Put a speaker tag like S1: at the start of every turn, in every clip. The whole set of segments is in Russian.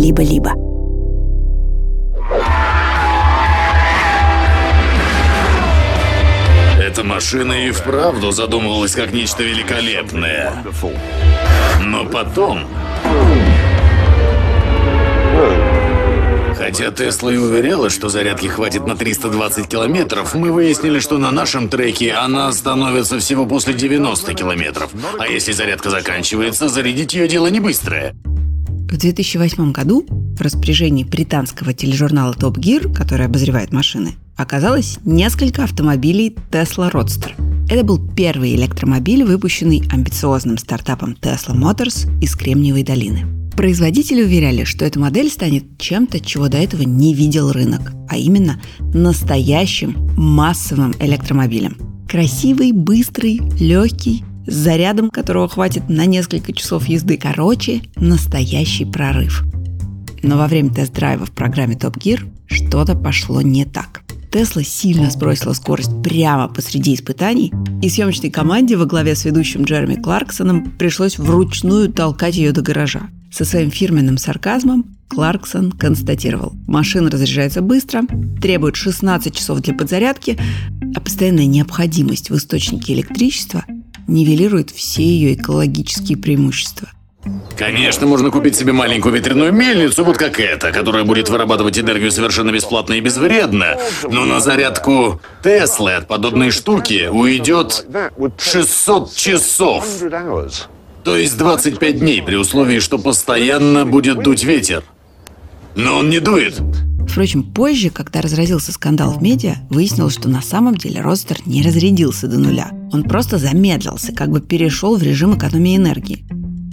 S1: «Либо-либо».
S2: Эта машина и вправду задумывалась как нечто великолепное. Но потом... Хотя Тесла и уверяла, что зарядки хватит на 320 километров, мы выяснили, что на нашем треке она остановится всего после 90 километров. А если зарядка заканчивается, зарядить ее дело не быстрое.
S1: В 2008 году в распоряжении британского тележурнала Top Gear, который обозревает машины, оказалось несколько автомобилей Tesla Roadster. Это был первый электромобиль, выпущенный амбициозным стартапом Tesla Motors из Кремниевой долины. Производители уверяли, что эта модель станет чем-то, чего до этого не видел рынок, а именно настоящим массовым электромобилем. Красивый, быстрый, легкий, с зарядом которого хватит на несколько часов езды. Короче, настоящий прорыв. Но во время тест-драйва в программе Top Gear что-то пошло не так. Тесла сильно сбросила скорость прямо посреди испытаний, и съемочной команде во главе с ведущим Джереми Кларксоном пришлось вручную толкать ее до гаража. Со своим фирменным сарказмом Кларксон констатировал, машина разряжается быстро, требует 16 часов для подзарядки, а постоянная необходимость в источнике электричества нивелирует все ее экологические преимущества.
S2: Конечно, можно купить себе маленькую ветряную мельницу, вот как эта, которая будет вырабатывать энергию совершенно бесплатно и безвредно. Но на зарядку Теслы от подобной штуки уйдет 600 часов. То есть 25 дней, при условии, что постоянно будет дуть ветер. Но он не дует.
S1: Впрочем, позже, когда разразился скандал в медиа, выяснилось, что на самом деле Родстер не разрядился до нуля. Он просто замедлился, как бы перешел в режим экономии энергии.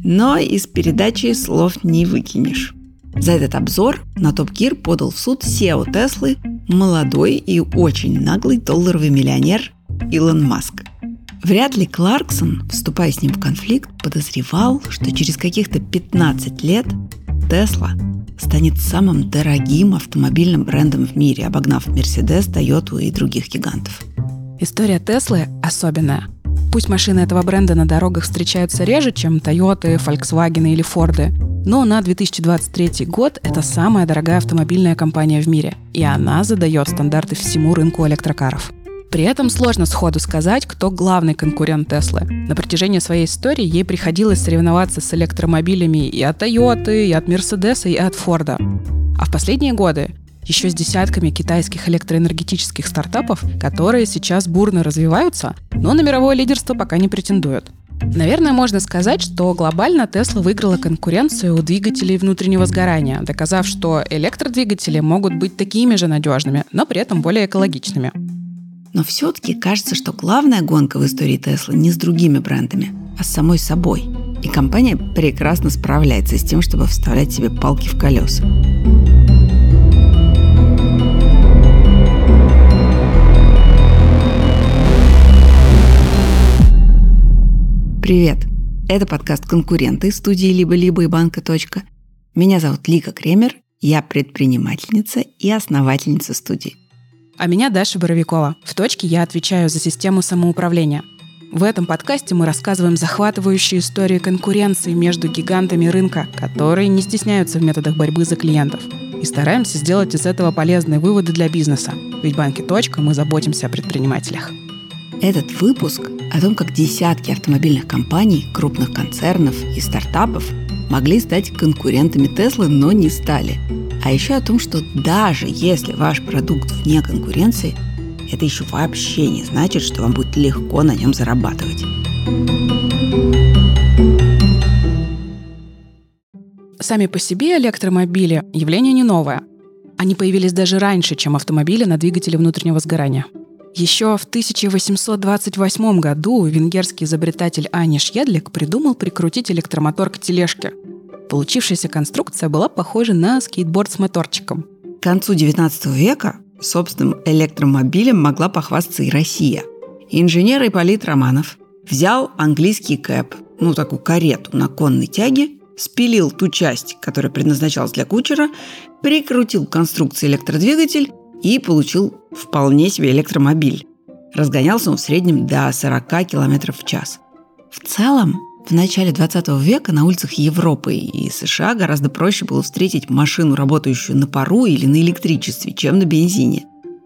S1: Но из передачи слов не выкинешь. За этот обзор на Топ Гир подал в суд SEO Теслы молодой и очень наглый долларовый миллионер Илон Маск. Вряд ли Кларксон, вступая с ним в конфликт, подозревал, что через каких-то 15 лет Тесла станет самым дорогим автомобильным брендом в мире, обогнав Mercedes, Toyota и других гигантов.
S3: История Теслы особенная. Пусть машины этого бренда на дорогах встречаются реже, чем Toyota, Volkswagen или Ford, но на 2023 год это самая дорогая автомобильная компания в мире, и она задает стандарты всему рынку электрокаров. При этом сложно сходу сказать, кто главный конкурент Теслы. На протяжении своей истории ей приходилось соревноваться с электромобилями и от Toyota, и от Mercedes, и от Ford. А в последние годы еще с десятками китайских электроэнергетических стартапов, которые сейчас бурно развиваются, но на мировое лидерство пока не претендуют. Наверное, можно сказать, что глобально Tesla выиграла конкуренцию у двигателей внутреннего сгорания, доказав, что электродвигатели могут быть такими же надежными, но при этом более экологичными.
S1: Но все-таки кажется, что главная гонка в истории Tesla не с другими брендами, а с самой собой. И компания прекрасно справляется с тем, чтобы вставлять себе палки в колеса. Привет! Это подкаст «Конкуренты» студии «Либо-либо» и «Банка. Точка». Меня зовут Лика Кремер, я предпринимательница и основательница студии.
S3: А меня Даша Боровикова. В «Точке» я отвечаю за систему самоуправления. В этом подкасте мы рассказываем захватывающие истории конкуренции между гигантами рынка, которые не стесняются в методах борьбы за клиентов. И стараемся сделать из этого полезные выводы для бизнеса. Ведь в банке «Точка» мы заботимся о предпринимателях.
S1: Этот выпуск о том, как десятки автомобильных компаний, крупных концернов и стартапов могли стать конкурентами Теслы, но не стали. А еще о том, что даже если ваш продукт вне конкуренции, это еще вообще не значит, что вам будет легко на нем зарабатывать.
S3: Сами по себе электромобили – явление не новое. Они появились даже раньше, чем автомобили на двигателе внутреннего сгорания – еще в 1828 году венгерский изобретатель Ани Шьедлик придумал прикрутить электромотор к тележке. Получившаяся конструкция была похожа на скейтборд с моторчиком.
S1: К концу XIX века собственным электромобилем могла похвастаться и Россия. Инженер Ипполит Романов взял английский кэп, ну такую карету на конной тяге, спилил ту часть, которая предназначалась для кучера, прикрутил к конструкции электродвигатель и получил вполне себе электромобиль. Разгонялся он в среднем до 40 км в час. В целом, В начале 20 века на улицах Европы и США гораздо проще было встретить машину, работающую на пару или на электричестве, чем на бензине.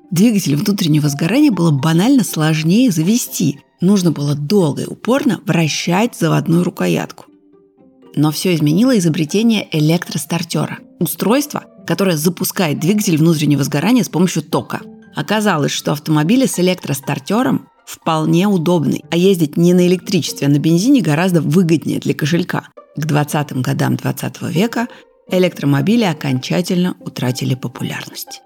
S1: Двигатель внутреннего сгорания было банально сложнее завести. Нужно было долго и упорно вращать заводную рукоятку. Но все изменило изобретение электростартера – устройства, которое запускает двигатель внутреннего сгорания с помощью тока. Оказалось, что автомобили с электростартером вполне удобны, а ездить не на электричестве, а на бензине гораздо выгоднее для кошелька. К 20-м годам 20 века электромобили окончательно утратили популярность.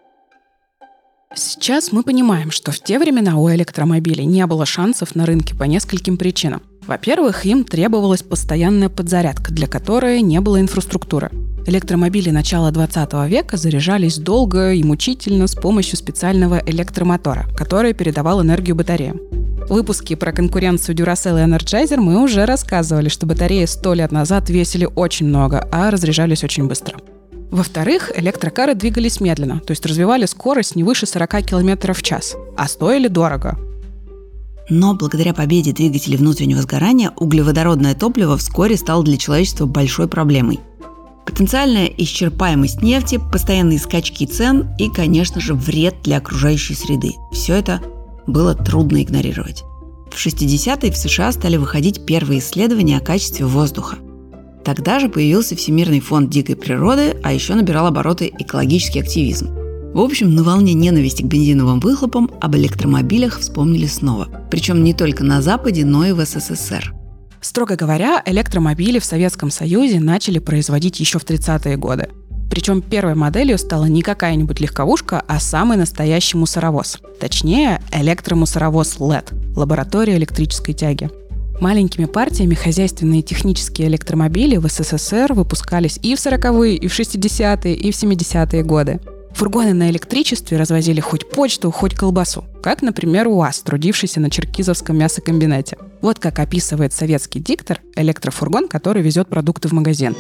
S3: Сейчас мы понимаем, что в те времена у электромобилей не было шансов на рынке по нескольким причинам. Во-первых, им требовалась постоянная подзарядка, для которой не было инфраструктуры. Электромобили начала 20 века заряжались долго и мучительно с помощью специального электромотора, который передавал энергию батареям. В выпуске про конкуренцию Duracell и Energizer мы уже рассказывали, что батареи сто лет назад весили очень много, а разряжались очень быстро. Во-вторых, электрокары двигались медленно, то есть развивали скорость не выше 40 км в час, а стоили дорого.
S1: Но благодаря победе двигателей внутреннего сгорания углеводородное топливо вскоре стало для человечества большой проблемой – Потенциальная исчерпаемость нефти, постоянные скачки цен и, конечно же, вред для окружающей среды. Все это было трудно игнорировать. В 60-е в США стали выходить первые исследования о качестве воздуха. Тогда же появился Всемирный фонд дикой природы, а еще набирал обороты экологический активизм. В общем, на волне ненависти к бензиновым выхлопам об электромобилях вспомнили снова. Причем не только на Западе, но и в СССР –
S3: Строго говоря, электромобили в Советском Союзе начали производить еще в 30-е годы. Причем первой моделью стала не какая-нибудь легковушка, а самый настоящий мусоровоз. Точнее, электромусоровоз LED – лаборатория электрической тяги. Маленькими партиями хозяйственные технические электромобили в СССР выпускались и в 40-е, и в 60-е, и в 70-е годы. Фургоны на электричестве развозили хоть почту, хоть колбасу, как, например, УАЗ, трудившийся на Черкизовском мясокомбинате. Вот как описывает советский диктор электрофургон, который везет продукты в магазин.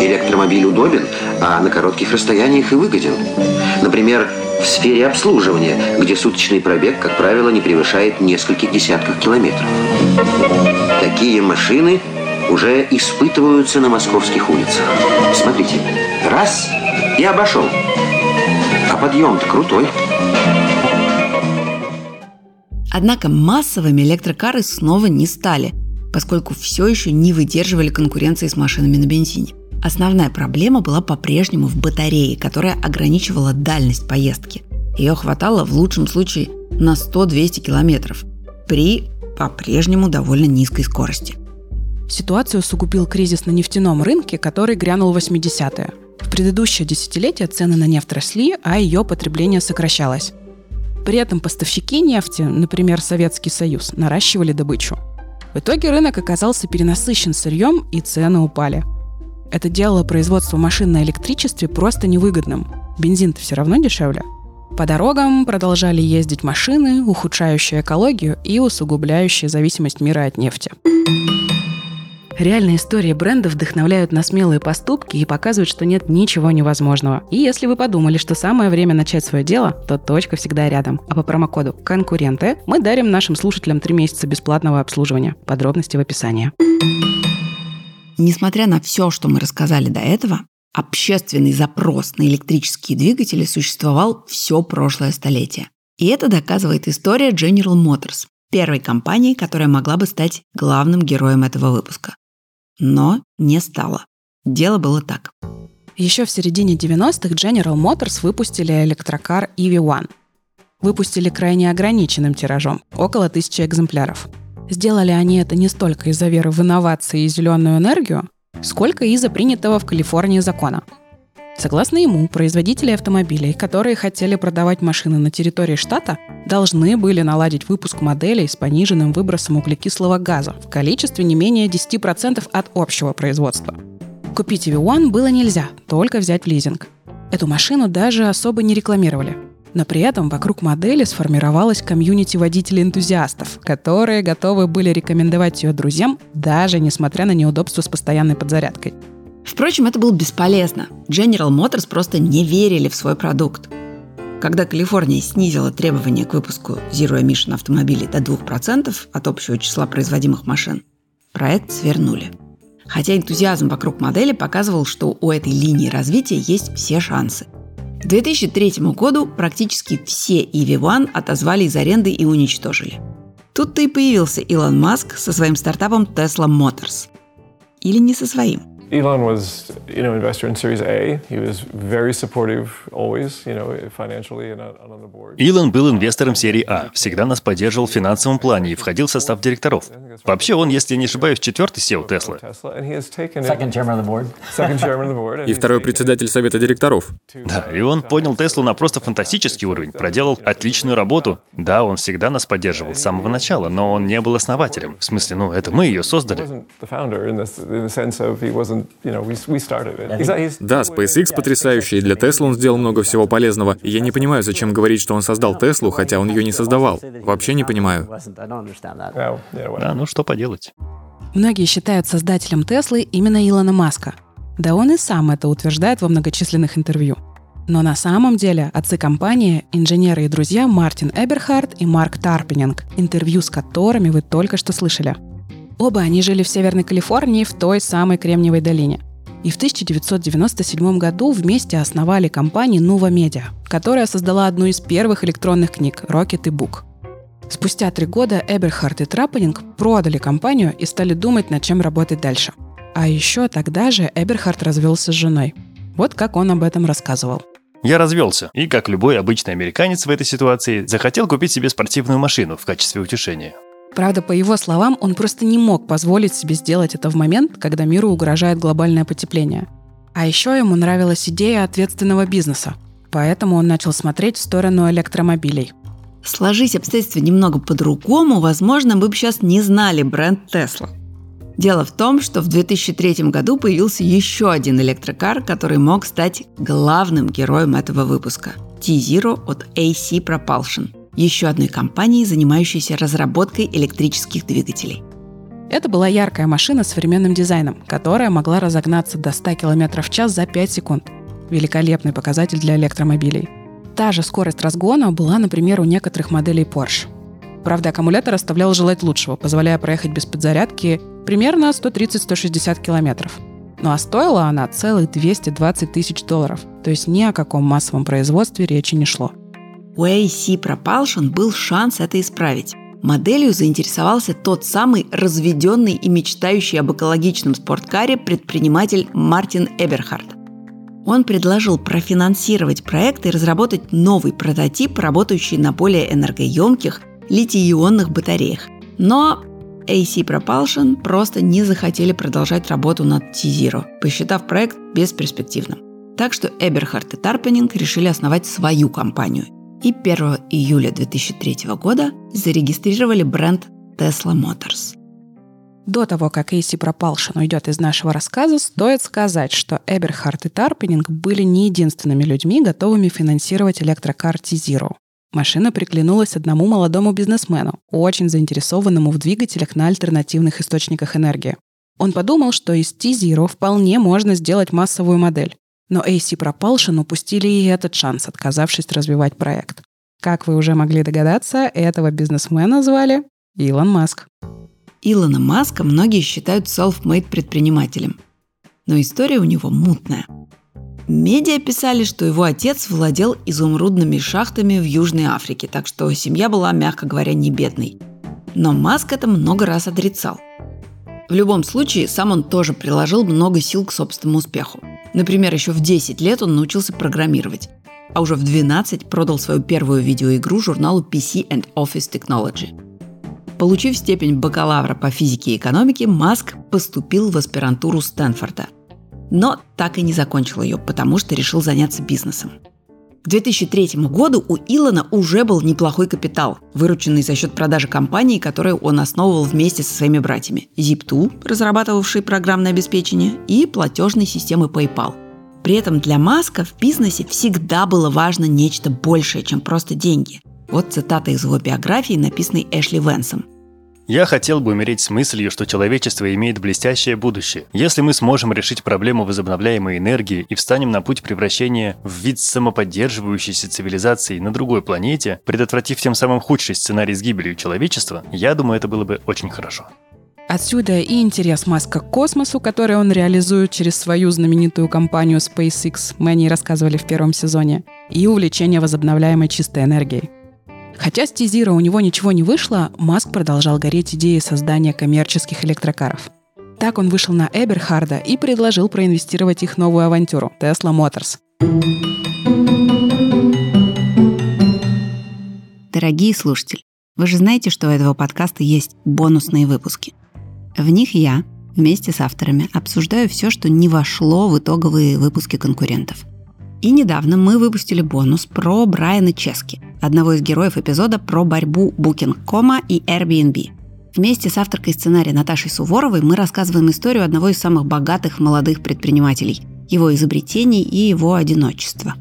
S4: Электромобиль удобен, а на коротких расстояниях и выгоден. Например, в сфере обслуживания, где суточный пробег, как правило, не превышает нескольких десятков километров. Такие машины уже испытываются на московских улицах. Смотрите, раз – и обошел. А подъем-то крутой.
S1: Однако массовыми электрокары снова не стали, поскольку все еще не выдерживали конкуренции с машинами на бензине. Основная проблема была по-прежнему в батарее, которая ограничивала дальность поездки. Ее хватало в лучшем случае на 100-200 километров при по-прежнему довольно низкой скорости.
S3: Ситуацию усугубил кризис на нефтяном рынке, который грянул в 80-е. В предыдущее десятилетие цены на нефть росли, а ее потребление сокращалось. При этом поставщики нефти, например, Советский Союз, наращивали добычу. В итоге рынок оказался перенасыщен сырьем, и цены упали. Это делало производство машин на электричестве просто невыгодным. Бензин-то все равно дешевле. По дорогам продолжали ездить машины, ухудшающие экологию и усугубляющие зависимость мира от нефти. Реальные истории бренда вдохновляют на смелые поступки и показывают, что нет ничего невозможного. И если вы подумали, что самое время начать свое дело, то точка всегда рядом. А по промокоду «Конкуренты» мы дарим нашим слушателям 3 месяца бесплатного обслуживания. Подробности в описании.
S1: Несмотря на все, что мы рассказали до этого, общественный запрос на электрические двигатели существовал все прошлое столетие. И это доказывает история General Motors, первой компании, которая могла бы стать главным героем этого выпуска но не стало. Дело было так.
S3: Еще в середине 90-х General Motors выпустили электрокар EV1. Выпустили крайне ограниченным тиражом, около тысячи экземпляров. Сделали они это не столько из-за веры в инновации и зеленую энергию, сколько из-за принятого в Калифорнии закона – Согласно ему, производители автомобилей, которые хотели продавать машины на территории штата, должны были наладить выпуск моделей с пониженным выбросом углекислого газа в количестве не менее 10% от общего производства. Купить EV1 было нельзя, только взять в лизинг. Эту машину даже особо не рекламировали. Но при этом вокруг модели сформировалась комьюнити водителей-энтузиастов, которые готовы были рекомендовать ее друзьям, даже несмотря на неудобства с постоянной подзарядкой –
S1: Впрочем, это было бесполезно. General Motors просто не верили в свой продукт. Когда Калифорния снизила требования к выпуску Zero Emission автомобилей до 2% от общего числа производимых машин, проект свернули. Хотя энтузиазм вокруг модели показывал, что у этой линии развития есть все шансы. К 2003 году практически все EV1 отозвали из аренды и уничтожили. Тут-то и появился Илон Маск со своим стартапом Tesla Motors. Или не со своим –
S5: Elon was, you know, investor in Series A. He was very supportive always, you know, financially and on the board.
S6: Илон был инвестором серии А, всегда нас поддерживал в финансовом плане и входил в состав директоров. Вообще он, если не ошибаюсь, четвертый SEO Теслы.
S7: И второй председатель совета директоров.
S6: Да, и он понял Теслу на просто фантастический уровень, проделал отличную работу. Да, он всегда нас поддерживал с самого начала, но он не был основателем. В смысле, ну, это мы ее создали.
S7: Да, SpaceX потрясающий, и для Tesla он сделал много всего полезного. И я не понимаю, зачем говорить, что он создал Теслу, хотя он ее не создавал. Вообще не понимаю.
S6: Да, ну что поделать.
S3: Многие считают создателем Теслы именно Илона Маска. Да он и сам это утверждает во многочисленных интервью. Но на самом деле отцы компании – инженеры и друзья Мартин Эберхард и Марк Тарпенинг, интервью с которыми вы только что слышали – Оба они жили в Северной Калифорнии в той самой Кремниевой долине. И в 1997 году вместе основали компанию Nuva Media, которая создала одну из первых электронных книг Rocket и Book. Спустя три года Эберхард и Траппенинг продали компанию и стали думать, над чем работать дальше. А еще тогда же Эберхард развелся с женой. Вот как он об этом рассказывал.
S6: Я развелся, и, как любой обычный американец в этой ситуации, захотел купить себе спортивную машину в качестве утешения.
S3: Правда, по его словам, он просто не мог позволить себе сделать это в момент, когда миру угрожает глобальное потепление. А еще ему нравилась идея ответственного бизнеса, поэтому он начал смотреть в сторону электромобилей.
S1: Сложись обстоятельства немного по-другому, возможно, мы бы сейчас не знали бренд Tesla. Дело в том, что в 2003 году появился еще один электрокар, который мог стать главным героем этого выпуска – T-Zero от AC Propulsion – еще одной компании, занимающейся разработкой электрических двигателей.
S3: Это была яркая машина с современным дизайном, которая могла разогнаться до 100 км в час за 5 секунд. Великолепный показатель для электромобилей. Та же скорость разгона была, например, у некоторых моделей Porsche. Правда, аккумулятор оставлял желать лучшего, позволяя проехать без подзарядки примерно 130-160 километров. Ну а стоила она целых 220 тысяч долларов, то есть ни о каком массовом производстве речи не шло.
S1: У AC Propulsion был шанс это исправить. Моделью заинтересовался тот самый разведенный и мечтающий об экологичном спорткаре предприниматель Мартин Эберхард. Он предложил профинансировать проект и разработать новый прототип, работающий на более энергоемких литий-ионных батареях. Но AC Propulsion просто не захотели продолжать работу над T-Zero, посчитав проект бесперспективным. Так что Эберхард и Тарпенинг решили основать свою компанию – и 1 июля 2003 года зарегистрировали бренд Tesla Motors.
S3: До того, как AC Propulsion уйдет из нашего рассказа, стоит сказать, что Эберхард и Тарпенинг были не единственными людьми, готовыми финансировать электрокар T-Zero. Машина приглянулась одному молодому бизнесмену, очень заинтересованному в двигателях на альтернативных источниках энергии. Он подумал, что из T-Zero вполне можно сделать массовую модель. Но AC Propulsion упустили и этот шанс, отказавшись развивать проект. Как вы уже могли догадаться, этого бизнесмена звали Илон Маск.
S1: Илона Маска многие считают self-made предпринимателем. Но история у него мутная. Медиа писали, что его отец владел изумрудными шахтами в Южной Африке, так что семья была, мягко говоря, не бедной. Но Маск это много раз отрицал. В любом случае, сам он тоже приложил много сил к собственному успеху. Например, еще в 10 лет он научился программировать, а уже в 12 продал свою первую видеоигру журналу PC and Office Technology. Получив степень бакалавра по физике и экономике, Маск поступил в аспирантуру Стэнфорда. Но так и не закончил ее, потому что решил заняться бизнесом. К 2003 году у Илона уже был неплохой капитал, вырученный за счет продажи компании, которую он основывал вместе со своими братьями. Zip2, разрабатывавший программное обеспечение, и платежной системы PayPal. При этом для Маска в бизнесе всегда было важно нечто большее, чем просто деньги. Вот цитата из его биографии, написанной Эшли Венсом.
S6: Я хотел бы умереть с мыслью, что человечество имеет блестящее будущее. Если мы сможем решить проблему возобновляемой энергии и встанем на путь превращения в вид самоподдерживающейся цивилизации на другой планете, предотвратив тем самым худший сценарий с гибелью человечества, я думаю, это было бы очень хорошо.
S3: Отсюда и интерес Маска к космосу, который он реализует через свою знаменитую компанию SpaceX, мы о ней рассказывали в первом сезоне, и увлечение возобновляемой чистой энергией. Хотя с Тизира у него ничего не вышло, Маск продолжал гореть идеей создания коммерческих электрокаров. Так он вышел на Эберхарда и предложил проинвестировать их новую авантюру – Tesla Motors.
S1: Дорогие слушатели, вы же знаете, что у этого подкаста есть бонусные выпуски. В них я вместе с авторами обсуждаю все, что не вошло в итоговые выпуски конкурентов. И недавно мы выпустили бонус про Брайана Чески, одного из героев эпизода про борьбу Booking.com и Airbnb. Вместе с авторкой сценария Наташей Суворовой мы рассказываем историю одного из самых богатых молодых предпринимателей, его изобретений и его одиночества.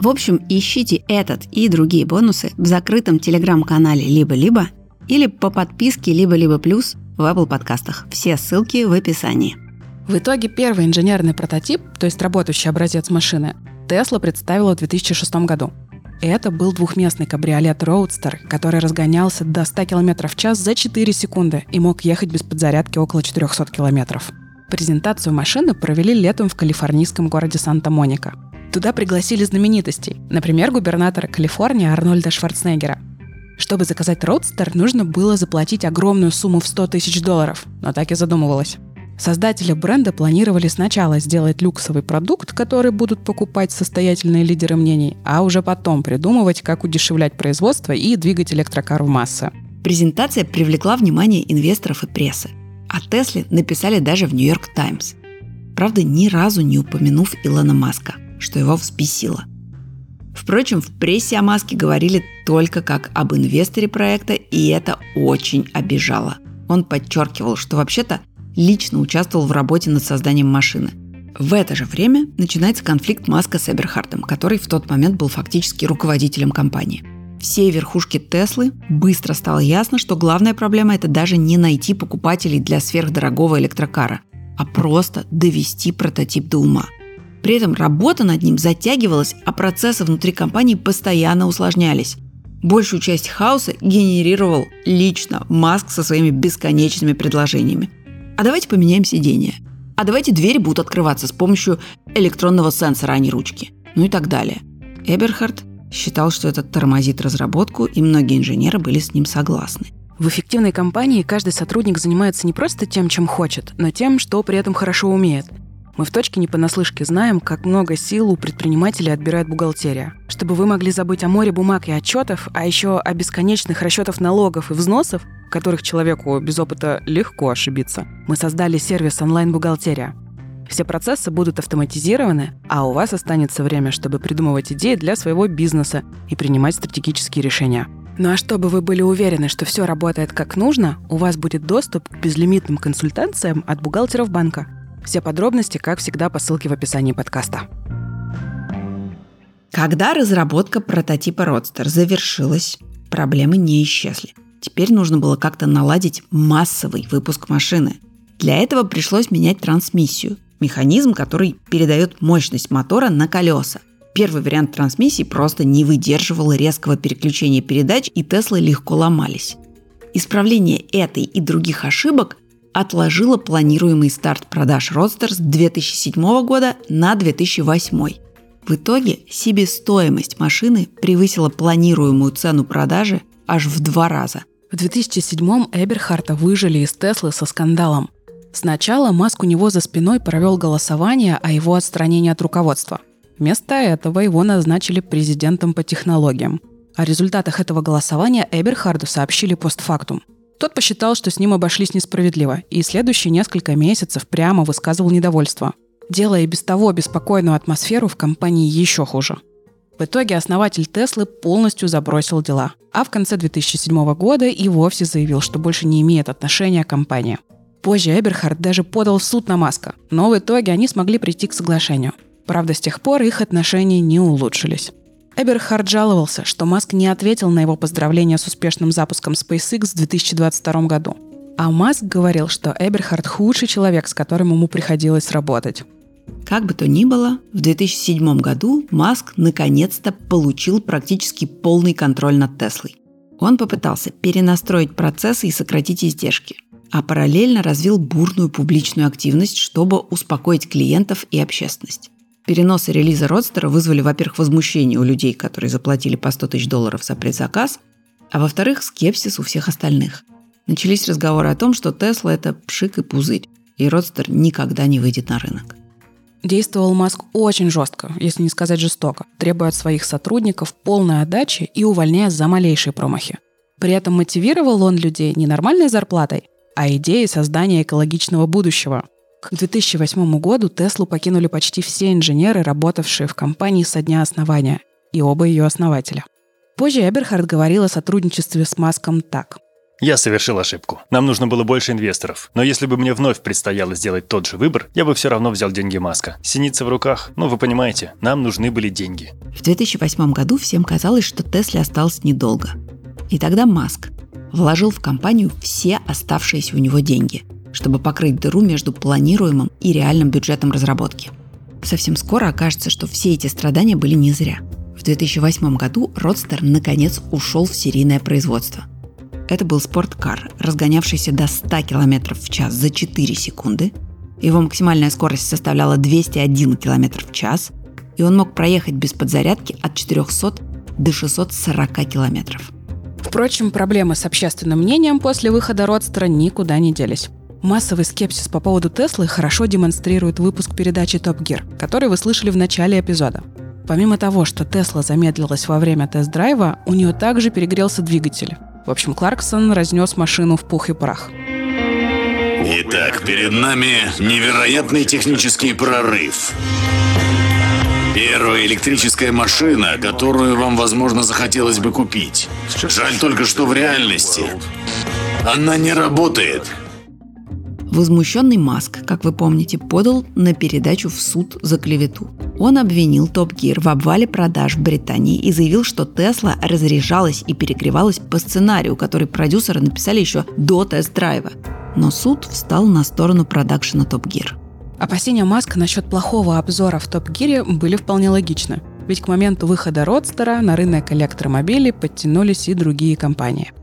S1: В общем, ищите этот и другие бонусы в закрытом телеграм-канале «Либо-либо» или по подписке «Либо-либо плюс» в Apple подкастах. Все ссылки в описании.
S3: В итоге первый инженерный прототип, то есть работающий образец машины, Tesla представила в 2006 году. Это был двухместный кабриолет Roadster, который разгонялся до 100 км в час за 4 секунды и мог ехать без подзарядки около 400 км. Презентацию машины провели летом в калифорнийском городе Санта-Моника. Туда пригласили знаменитостей, например, губернатора Калифорнии Арнольда Шварценеггера – чтобы заказать родстер, нужно было заплатить огромную сумму в 100 тысяч долларов, но так и задумывалось. Создатели бренда планировали сначала сделать люксовый продукт, который будут покупать состоятельные лидеры мнений, а уже потом придумывать, как удешевлять производство и двигать электрокар в массы.
S1: Презентация привлекла внимание инвесторов и прессы. О Тесле написали даже в Нью-Йорк Таймс. Правда, ни разу не упомянув Илона Маска, что его взбесило. Впрочем, в прессе о Маске говорили только как об инвесторе проекта, и это очень обижало. Он подчеркивал, что вообще-то лично участвовал в работе над созданием машины. В это же время начинается конфликт Маска с Эберхартом, который в тот момент был фактически руководителем компании. Всей верхушке Теслы быстро стало ясно, что главная проблема – это даже не найти покупателей для сверхдорогого электрокара, а просто довести прототип до ума – при этом работа над ним затягивалась, а процессы внутри компании постоянно усложнялись. Большую часть хаоса генерировал лично Маск со своими бесконечными предложениями. А давайте поменяем сиденье. А давайте двери будут открываться с помощью электронного сенсора, а не ручки. Ну и так далее. Эберхард считал, что это тормозит разработку, и многие инженеры были с ним согласны.
S3: В эффективной компании каждый сотрудник занимается не просто тем, чем хочет, но тем, что при этом хорошо умеет – мы в точке не понаслышке знаем, как много сил у предпринимателей отбирает бухгалтерия. Чтобы вы могли забыть о море бумаг и отчетов, а еще о бесконечных расчетах налогов и взносов, в которых человеку без опыта легко ошибиться, мы создали сервис онлайн-бухгалтерия. Все процессы будут автоматизированы, а у вас останется время, чтобы придумывать идеи для своего бизнеса и принимать стратегические решения. Ну а чтобы вы были уверены, что все работает как нужно, у вас будет доступ к безлимитным консультациям от бухгалтеров банка – все подробности, как всегда, по ссылке в описании подкаста.
S1: Когда разработка прототипа Roadster завершилась, проблемы не исчезли. Теперь нужно было как-то наладить массовый выпуск машины. Для этого пришлось менять трансмиссию, механизм, который передает мощность мотора на колеса. Первый вариант трансмиссии просто не выдерживал резкого переключения передач, и Теслы легко ломались. Исправление этой и других ошибок отложила планируемый старт продаж Roadster с 2007 года на 2008. В итоге себестоимость машины превысила планируемую цену продажи аж в два раза.
S3: В 2007-м Эберхарта выжили из Теслы со скандалом. Сначала Маск у него за спиной провел голосование о его отстранении от руководства. Вместо этого его назначили президентом по технологиям. О результатах этого голосования Эберхарду сообщили постфактум. Тот посчитал, что с ним обошлись несправедливо, и следующие несколько месяцев прямо высказывал недовольство, делая и без того беспокойную атмосферу в компании еще хуже. В итоге основатель Теслы полностью забросил дела, а в конце 2007 года и вовсе заявил, что больше не имеет отношения к компании. Позже Эберхард даже подал в суд на Маска, но в итоге они смогли прийти к соглашению. Правда, с тех пор их отношения не улучшились. Эберхард жаловался, что Маск не ответил на его поздравления с успешным запуском SpaceX в 2022 году. А Маск говорил, что Эберхард худший человек, с которым ему приходилось работать.
S1: Как бы то ни было, в 2007 году Маск наконец-то получил практически полный контроль над Теслой. Он попытался перенастроить процессы и сократить издержки. а параллельно развил бурную публичную активность, чтобы успокоить клиентов и общественность. Переносы релиза Родстера вызвали, во-первых, возмущение у людей, которые заплатили по 100 тысяч долларов за предзаказ, а во-вторых, скепсис у всех остальных. Начались разговоры о том, что Тесла – это пшик и пузырь, и Родстер никогда не выйдет на рынок.
S3: Действовал Маск очень жестко, если не сказать жестоко, требуя от своих сотрудников полной отдачи и увольняя за малейшие промахи. При этом мотивировал он людей не нормальной зарплатой, а идеей создания экологичного будущего. К 2008 году Теслу покинули почти все инженеры, работавшие в компании со дня основания, и оба ее основателя. Позже Эберхард говорил о сотрудничестве с Маском так.
S6: Я совершил ошибку. Нам нужно было больше инвесторов. Но если бы мне вновь предстояло сделать тот же выбор, я бы все равно взял деньги Маска. Синица в руках. Ну, вы понимаете, нам нужны были деньги.
S1: В 2008 году всем казалось, что Тесле осталось недолго. И тогда Маск вложил в компанию все оставшиеся у него деньги, чтобы покрыть дыру между планируемым и реальным бюджетом разработки. Совсем скоро окажется, что все эти страдания были не зря. В 2008 году Родстер наконец ушел в серийное производство. Это был спорткар, разгонявшийся до 100 км в час за 4 секунды. Его максимальная скорость составляла 201 км в час, и он мог проехать без подзарядки от 400 до 640 километров.
S3: Впрочем, проблемы с общественным мнением после выхода Родстера никуда не делись. Массовый скепсис по поводу Теслы хорошо демонстрирует выпуск передачи Top Gear, который вы слышали в начале эпизода. Помимо того, что Тесла замедлилась во время тест-драйва, у нее также перегрелся двигатель. В общем, Кларксон разнес машину в пух и прах.
S2: Итак, перед нами невероятный технический прорыв. Первая электрическая машина, которую вам, возможно, захотелось бы купить. Жаль только, что в реальности она не работает.
S1: Возмущенный Маск, как вы помните, подал на передачу в суд за клевету. Он обвинил Топ Гир в обвале продаж в Британии и заявил, что Тесла разряжалась и перегревалась по сценарию, который продюсеры написали еще до тест-драйва. Но суд встал на сторону продакшена Топ Гир.
S3: Опасения Маска насчет плохого обзора в Топ Гире были вполне логичны. Ведь к моменту выхода Родстера на рынок электромобилей подтянулись и другие компании –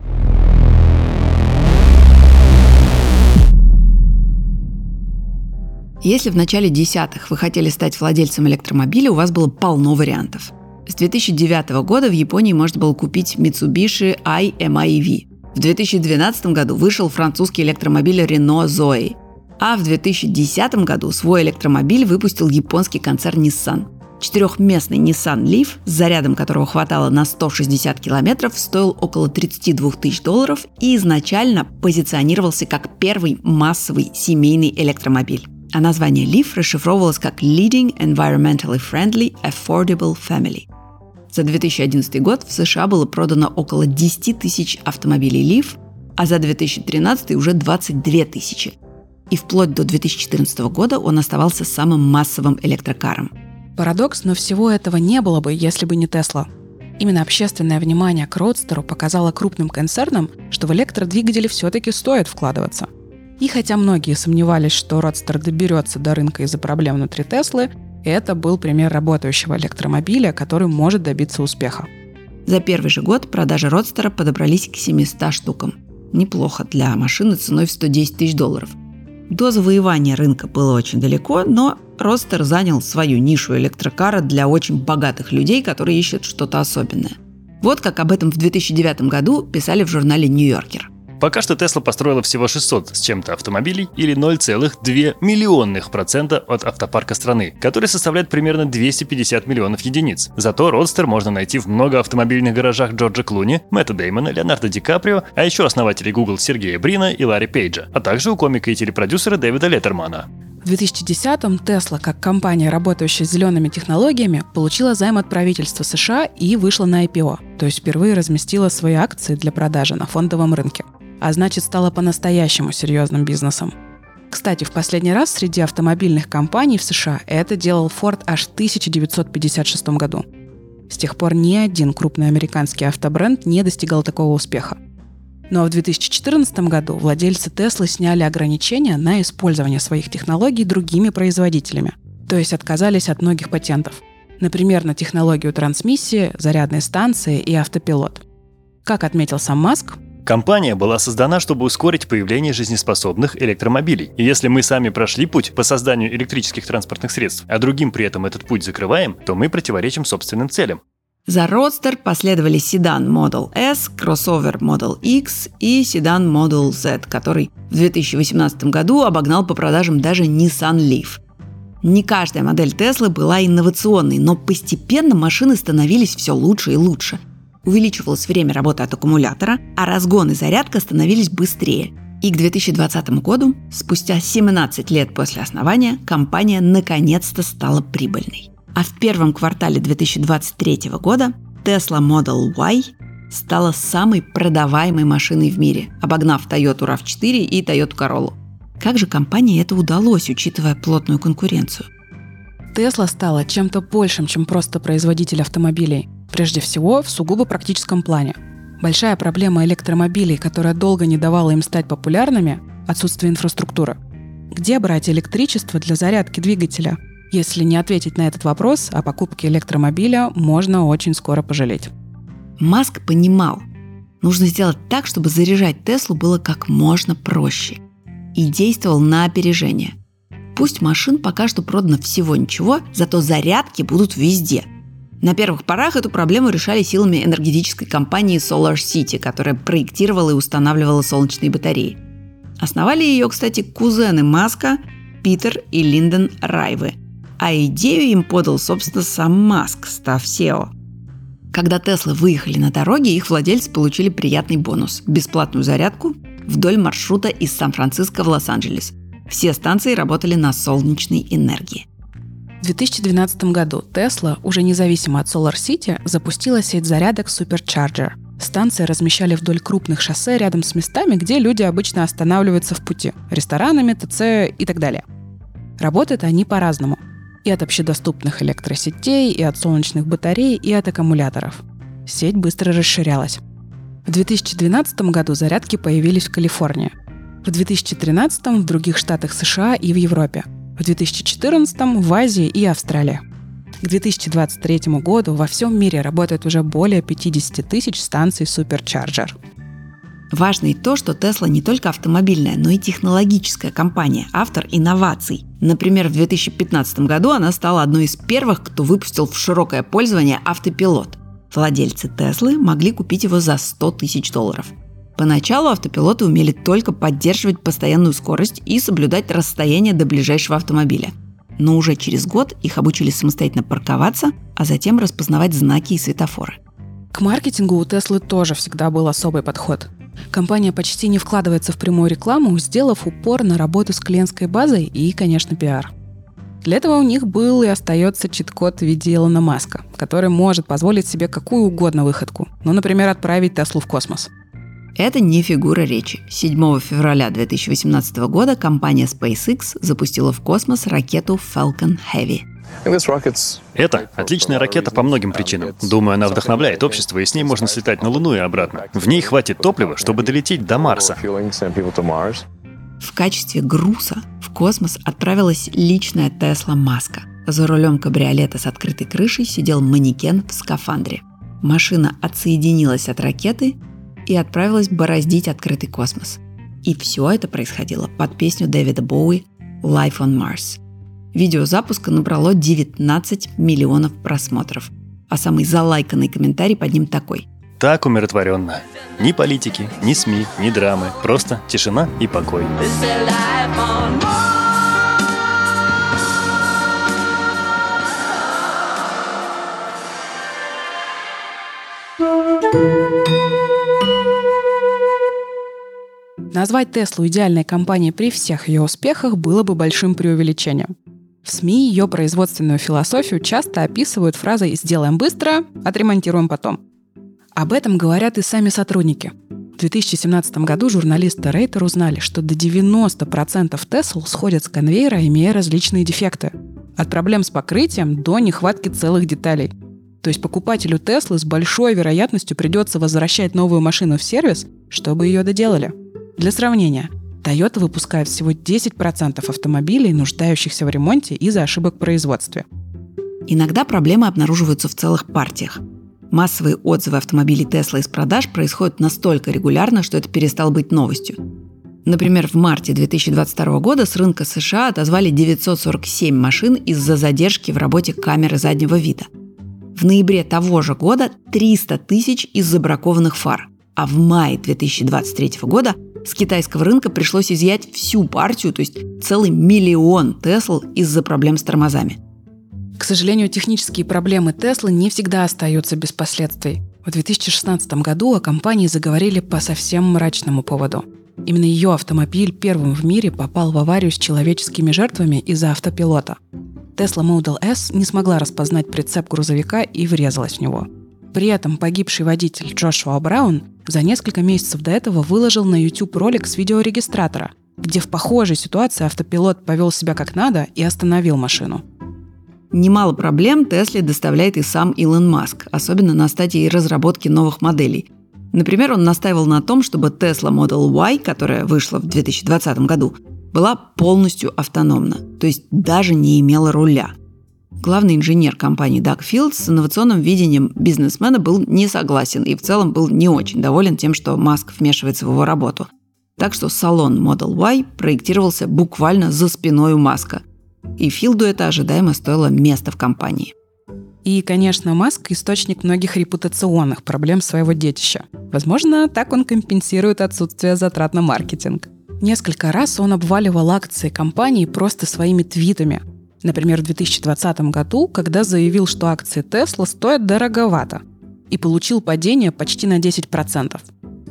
S1: Если в начале десятых вы хотели стать владельцем электромобиля, у вас было полно вариантов. С 2009 года в Японии можно было купить Mitsubishi i-MiEV. В 2012 году вышел французский электромобиль Renault Zoe. А в 2010 году свой электромобиль выпустил японский концерн Nissan. Четырехместный Nissan Leaf, с зарядом которого хватало на 160 километров, стоил около 32 тысяч долларов и изначально позиционировался как первый массовый семейный электромобиль а название Leaf расшифровывалось как Leading Environmentally Friendly Affordable Family. За 2011 год в США было продано около 10 тысяч автомобилей Leaf, а за 2013 уже 22 тысячи. И вплоть до 2014 года он оставался самым массовым электрокаром.
S3: Парадокс, но всего этого не было бы, если бы не Тесла. Именно общественное внимание к Родстеру показало крупным концернам, что в электродвигатели все-таки стоит вкладываться – и хотя многие сомневались, что Родстер доберется до рынка из-за проблем внутри Теслы, это был пример работающего электромобиля, который может добиться успеха.
S1: За первый же год продажи Родстера подобрались к 700 штукам. Неплохо для машины ценой в 110 тысяч долларов. До завоевания рынка было очень далеко, но Родстер занял свою нишу электрокара для очень богатых людей, которые ищут что-то особенное. Вот как об этом в 2009 году писали в журнале «Нью-Йоркер».
S6: Пока что Tesla построила всего 600 с чем-то автомобилей или 0,2 миллионных процента от автопарка страны, который составляет примерно 250 миллионов единиц. Зато Родстер можно найти в многоавтомобильных гаражах Джорджа Клуни, Мэтта Деймона, Леонардо Ди Каприо, а еще основателей Google Сергея Брина и Ларри Пейджа, а также у комика и телепродюсера Дэвида Леттермана.
S3: В 2010-м Tesla, как компания, работающая с зелеными технологиями, получила займ от правительства США и вышла на IPO, то есть впервые разместила свои акции для продажи на фондовом рынке а значит стала по-настоящему серьезным бизнесом. Кстати, в последний раз среди автомобильных компаний в США это делал Ford аж в 1956 году. С тех пор ни один крупный американский автобренд не достигал такого успеха. Но в 2014 году владельцы Tesla сняли ограничения на использование своих технологий другими производителями, то есть отказались от многих патентов. Например, на технологию трансмиссии, зарядной станции и автопилот. Как отметил сам Маск,
S6: Компания была создана, чтобы ускорить появление жизнеспособных электромобилей. И если мы сами прошли путь по созданию электрических транспортных средств, а другим при этом этот путь закрываем, то мы противоречим собственным целям.
S1: За Roadster последовали седан Model S, кроссовер Model X и седан Model Z, который в 2018 году обогнал по продажам даже Nissan Leaf. Не каждая модель Теслы была инновационной, но постепенно машины становились все лучше и лучше. Увеличивалось время работы от аккумулятора, а разгон и зарядка становились быстрее. И к 2020 году, спустя 17 лет после основания, компания наконец-то стала прибыльной. А в первом квартале 2023 года Tesla Model Y стала самой продаваемой машиной в мире, обогнав Toyota RAV4 и Toyota Corolla. Как же компании это удалось, учитывая плотную конкуренцию?
S3: Тесла стала чем-то большим, чем просто производитель автомобилей. Прежде всего, в сугубо практическом плане. Большая проблема электромобилей, которая долго не давала им стать популярными – отсутствие инфраструктуры. Где брать электричество для зарядки двигателя – если не ответить на этот вопрос, о покупке электромобиля можно очень скоро пожалеть.
S1: Маск понимал, нужно сделать так, чтобы заряжать Теслу было как можно проще. И действовал на опережение. Пусть машин пока что продано всего ничего, зато зарядки будут везде. На первых порах эту проблему решали силами энергетической компании Solar City, которая проектировала и устанавливала солнечные батареи. Основали ее, кстати, кузены Маска, Питер и Линдон Райвы – а идею им подал, собственно, сам Маск, став SEO. Когда Теслы выехали на дороге, их владельцы получили приятный бонус – бесплатную зарядку вдоль маршрута из Сан-Франциско в Лос-Анджелес. Все станции работали на солнечной энергии.
S3: В 2012 году Tesla, уже независимо от Solar City, запустила сеть зарядок Supercharger. Станции размещали вдоль крупных шоссе рядом с местами, где люди обычно останавливаются в пути – ресторанами, ТЦ и так далее. Работают они по-разному и от общедоступных электросетей, и от солнечных батарей, и от аккумуляторов. Сеть быстро расширялась. В 2012 году зарядки появились в Калифорнии. В 2013 в других штатах США и в Европе. В 2014 в Азии и Австралии. К 2023 году во всем мире работает уже более 50 тысяч станций суперчарджер.
S1: Важно и то, что Tesla не только автомобильная, но и технологическая компания, автор инноваций. Например, в 2015 году она стала одной из первых, кто выпустил в широкое пользование автопилот. Владельцы Теслы могли купить его за 100 тысяч долларов. Поначалу автопилоты умели только поддерживать постоянную скорость и соблюдать расстояние до ближайшего автомобиля. Но уже через год их обучили самостоятельно парковаться, а затем распознавать знаки и светофоры.
S3: К маркетингу у Теслы тоже всегда был особый подход. Компания почти не вкладывается в прямую рекламу, сделав упор на работу с клиентской базой и, конечно, пиар. Для этого у них был и остается чит-код в виде Илона Маска, который может позволить себе какую угодно выходку. Ну, например, отправить Теслу в космос.
S1: Это не фигура речи. 7 февраля 2018 года компания SpaceX запустила в космос ракету Falcon Heavy –
S6: это отличная ракета по многим причинам. Думаю, она вдохновляет общество, и с ней можно слетать на Луну и обратно. В ней хватит топлива, чтобы долететь до Марса.
S1: В качестве груза в космос отправилась личная Тесла Маска. За рулем кабриолета с открытой крышей сидел манекен в скафандре. Машина отсоединилась от ракеты и отправилась бороздить открытый космос. И все это происходило под песню Дэвида Боуи «Life on Mars». Видео запуска набрало 19 миллионов просмотров. А самый залайканный комментарий под ним такой.
S6: Так умиротворенно. Ни политики, ни СМИ, ни драмы. Просто тишина и покой.
S3: Назвать Теслу идеальной компанией при всех ее успехах было бы большим преувеличением. В СМИ ее производственную философию часто описывают фразой «сделаем быстро, отремонтируем потом». Об этом говорят и сами сотрудники. В 2017 году журналисты Рейтер узнали, что до 90% Тесл сходят с конвейера, имея различные дефекты. От проблем с покрытием до нехватки целых деталей. То есть покупателю Теслы с большой вероятностью придется возвращать новую машину в сервис, чтобы ее доделали. Для сравнения, Toyota выпускает всего 10% автомобилей, нуждающихся в ремонте из-за ошибок в производстве.
S1: Иногда проблемы обнаруживаются в целых партиях. Массовые отзывы автомобилей Tesla из продаж происходят настолько регулярно, что это перестало быть новостью. Например, в марте 2022 года с рынка США отозвали 947 машин из-за задержки в работе камеры заднего вида. В ноябре того же года 300 тысяч из-за бракованных фар. А в мае 2023 года с китайского рынка пришлось изъять всю партию, то есть целый миллион Тесл из-за проблем с тормозами.
S3: К сожалению, технические проблемы Теслы не всегда остаются без последствий. В 2016 году о компании заговорили по совсем мрачному поводу – Именно ее автомобиль первым в мире попал в аварию с человеческими жертвами из-за автопилота. Tesla Model S не смогла распознать прицеп грузовика и врезалась в него. При этом погибший водитель Джошуа Браун за несколько месяцев до этого выложил на YouTube ролик с видеорегистратора, где в похожей ситуации автопилот повел себя как надо и остановил машину.
S1: Немало проблем Тесле доставляет и сам Илон Маск, особенно на стадии разработки новых моделей, Например, он настаивал на том, чтобы Tesla Model Y, которая вышла в 2020 году, была полностью автономна, то есть даже не имела руля. Главный инженер компании Даг Филдс с инновационным видением бизнесмена был не согласен и в целом был не очень доволен тем, что Маск вмешивается в его работу. Так что салон Model Y проектировался буквально за спиной у Маска. И Филду это ожидаемо стоило места в компании.
S3: И, конечно, Маск – источник многих репутационных проблем своего детища. Возможно, так он компенсирует отсутствие затрат на маркетинг. Несколько раз он обваливал акции компании просто своими твитами. Например, в 2020 году, когда заявил, что акции Tesla стоят дороговато, и получил падение почти на 10%.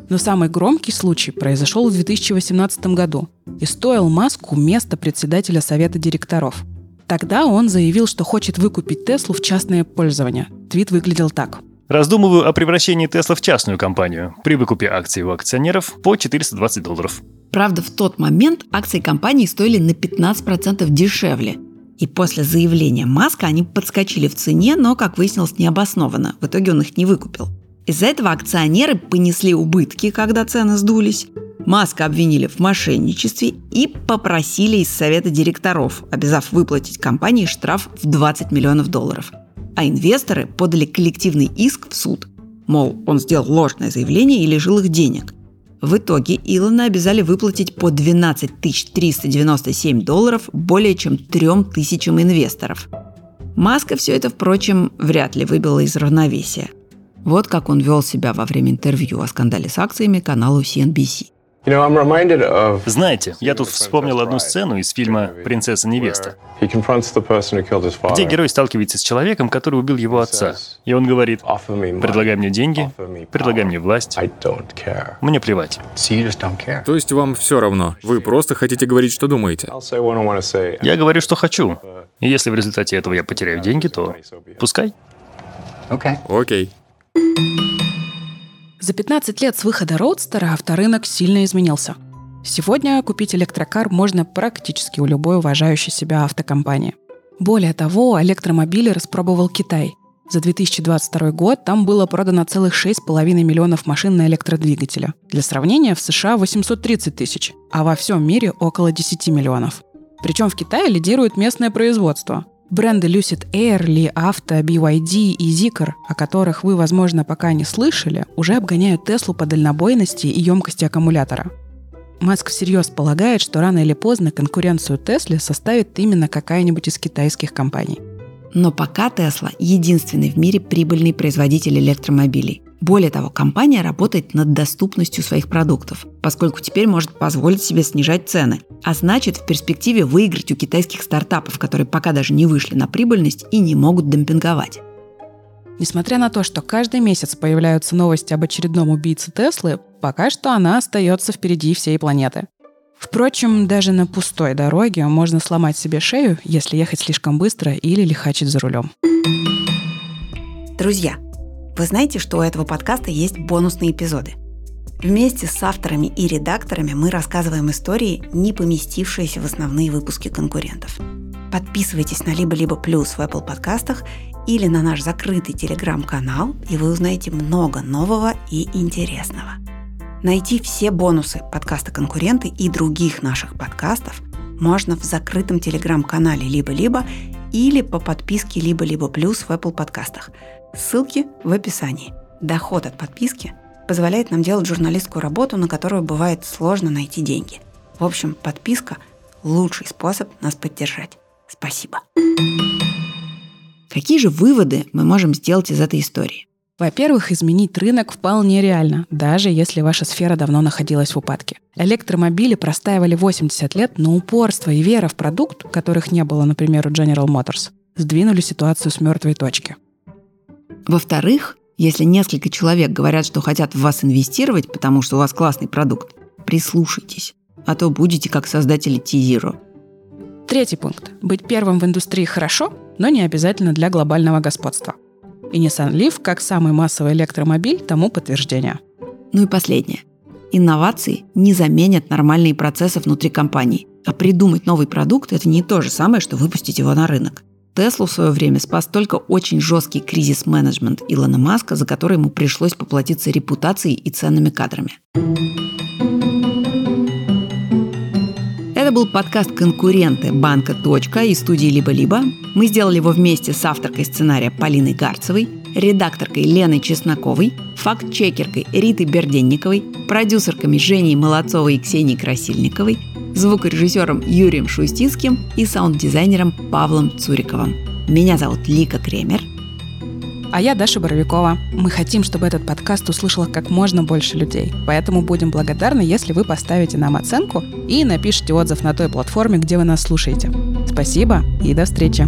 S3: Но самый громкий случай произошел в 2018 году и стоил Маску место председателя совета директоров – Тогда он заявил, что хочет выкупить Теслу в частное пользование. Твит выглядел так.
S6: Раздумываю о превращении Тесла в частную компанию при выкупе акций у акционеров по 420 долларов.
S1: Правда, в тот момент акции компании стоили на 15% дешевле. И после заявления Маска они подскочили в цене, но, как выяснилось, необоснованно. В итоге он их не выкупил. Из-за этого акционеры понесли убытки, когда цены сдулись. Маска обвинили в мошенничестве и попросили из совета директоров, обязав выплатить компании штраф в 20 миллионов долларов. А инвесторы подали коллективный иск в суд. Мол, он сделал ложное заявление и лишил их денег. В итоге Илона обязали выплатить по 12 397 долларов более чем 3 тысячам инвесторов. Маска все это, впрочем, вряд ли выбила из равновесия. Вот как он вел себя во время интервью о скандале с акциями каналу CNBC.
S6: Знаете, я тут вспомнил одну сцену из фильма «Принцесса-невеста», где герой сталкивается с человеком, который убил его отца. И он говорит, предлагай мне деньги, предлагай мне власть, мне плевать.
S7: То есть вам все равно, вы просто хотите говорить, что думаете?
S6: Я говорю, что хочу. И если в результате этого я потеряю деньги, то пускай.
S7: Окей. Okay.
S3: За 15 лет с выхода Роудстера авторынок сильно изменился. Сегодня купить электрокар можно практически у любой уважающей себя автокомпании. Более того, электромобили распробовал Китай. За 2022 год там было продано целых 6,5 миллионов машин на электродвигателя. Для сравнения, в США 830 тысяч, а во всем мире около 10 миллионов. Причем в Китае лидирует местное производство. Бренды Lucid Air, Li Auto, BYD и Zikr, о которых вы, возможно, пока не слышали, уже обгоняют Теслу по дальнобойности и емкости аккумулятора. Маск всерьез полагает, что рано или поздно конкуренцию Тесле составит именно какая-нибудь из китайских компаний.
S1: Но пока Тесла – единственный в мире прибыльный производитель электромобилей. Более того, компания работает над доступностью своих продуктов, поскольку теперь может позволить себе снижать цены, а значит в перспективе выиграть у китайских стартапов, которые пока даже не вышли на прибыльность и не могут демпинговать.
S3: Несмотря на то, что каждый месяц появляются новости об очередном убийце Теслы, пока что она остается впереди всей планеты. Впрочем, даже на пустой дороге можно сломать себе шею, если ехать слишком быстро или лихачить за рулем.
S1: Друзья, вы знаете, что у этого подкаста есть бонусные эпизоды. Вместе с авторами и редакторами мы рассказываем истории, не поместившиеся в основные выпуски конкурентов. Подписывайтесь на «Либо-либо плюс» в Apple подкастах или на наш закрытый телеграм-канал, и вы узнаете много нового и интересного. Найти все бонусы подкаста «Конкуренты» и других наших подкастов можно в закрытом телеграм-канале «Либо-либо» или по подписке «Либо-либо плюс» в Apple подкастах. Ссылки в описании. Доход от подписки позволяет нам делать журналистскую работу, на которую бывает сложно найти деньги. В общем, подписка – лучший способ нас поддержать. Спасибо. Какие же выводы мы можем сделать из этой истории?
S3: Во-первых, изменить рынок вполне реально, даже если ваша сфера давно находилась в упадке. Электромобили простаивали 80 лет, но упорство и вера в продукт, которых не было, например, у General Motors, сдвинули ситуацию с мертвой точки.
S1: Во-вторых, если несколько человек говорят, что хотят в вас инвестировать, потому что у вас классный продукт, прислушайтесь, а то будете как создатели T-Zero.
S3: Третий пункт. Быть первым в индустрии хорошо, но не обязательно для глобального господства. И Nissan Leaf, как самый массовый электромобиль, тому подтверждение.
S1: Ну и последнее. Инновации не заменят нормальные процессы внутри компании. А придумать новый продукт – это не то же самое, что выпустить его на рынок. Теслу в свое время спас только очень жесткий кризис-менеджмент Илона Маска, за который ему пришлось поплатиться репутацией и ценными кадрами. Это был подкаст «Конкуренты» банка «Точка» и студии «Либо-либо». Мы сделали его вместе с авторкой сценария Полиной Гарцевой, редакторкой Леной Чесноковой, факт-чекеркой Ритой Берденниковой, продюсерками Женей Молодцовой и Ксенией Красильниковой, звукорежиссером Юрием Шустицким и саунд-дизайнером Павлом Цуриковым. Меня зовут Лика Кремер –
S3: а я Даша Боровикова. Мы хотим, чтобы этот подкаст услышало как можно больше людей. Поэтому будем благодарны, если вы поставите нам оценку и напишите отзыв на той платформе, где вы нас слушаете. Спасибо и до встречи.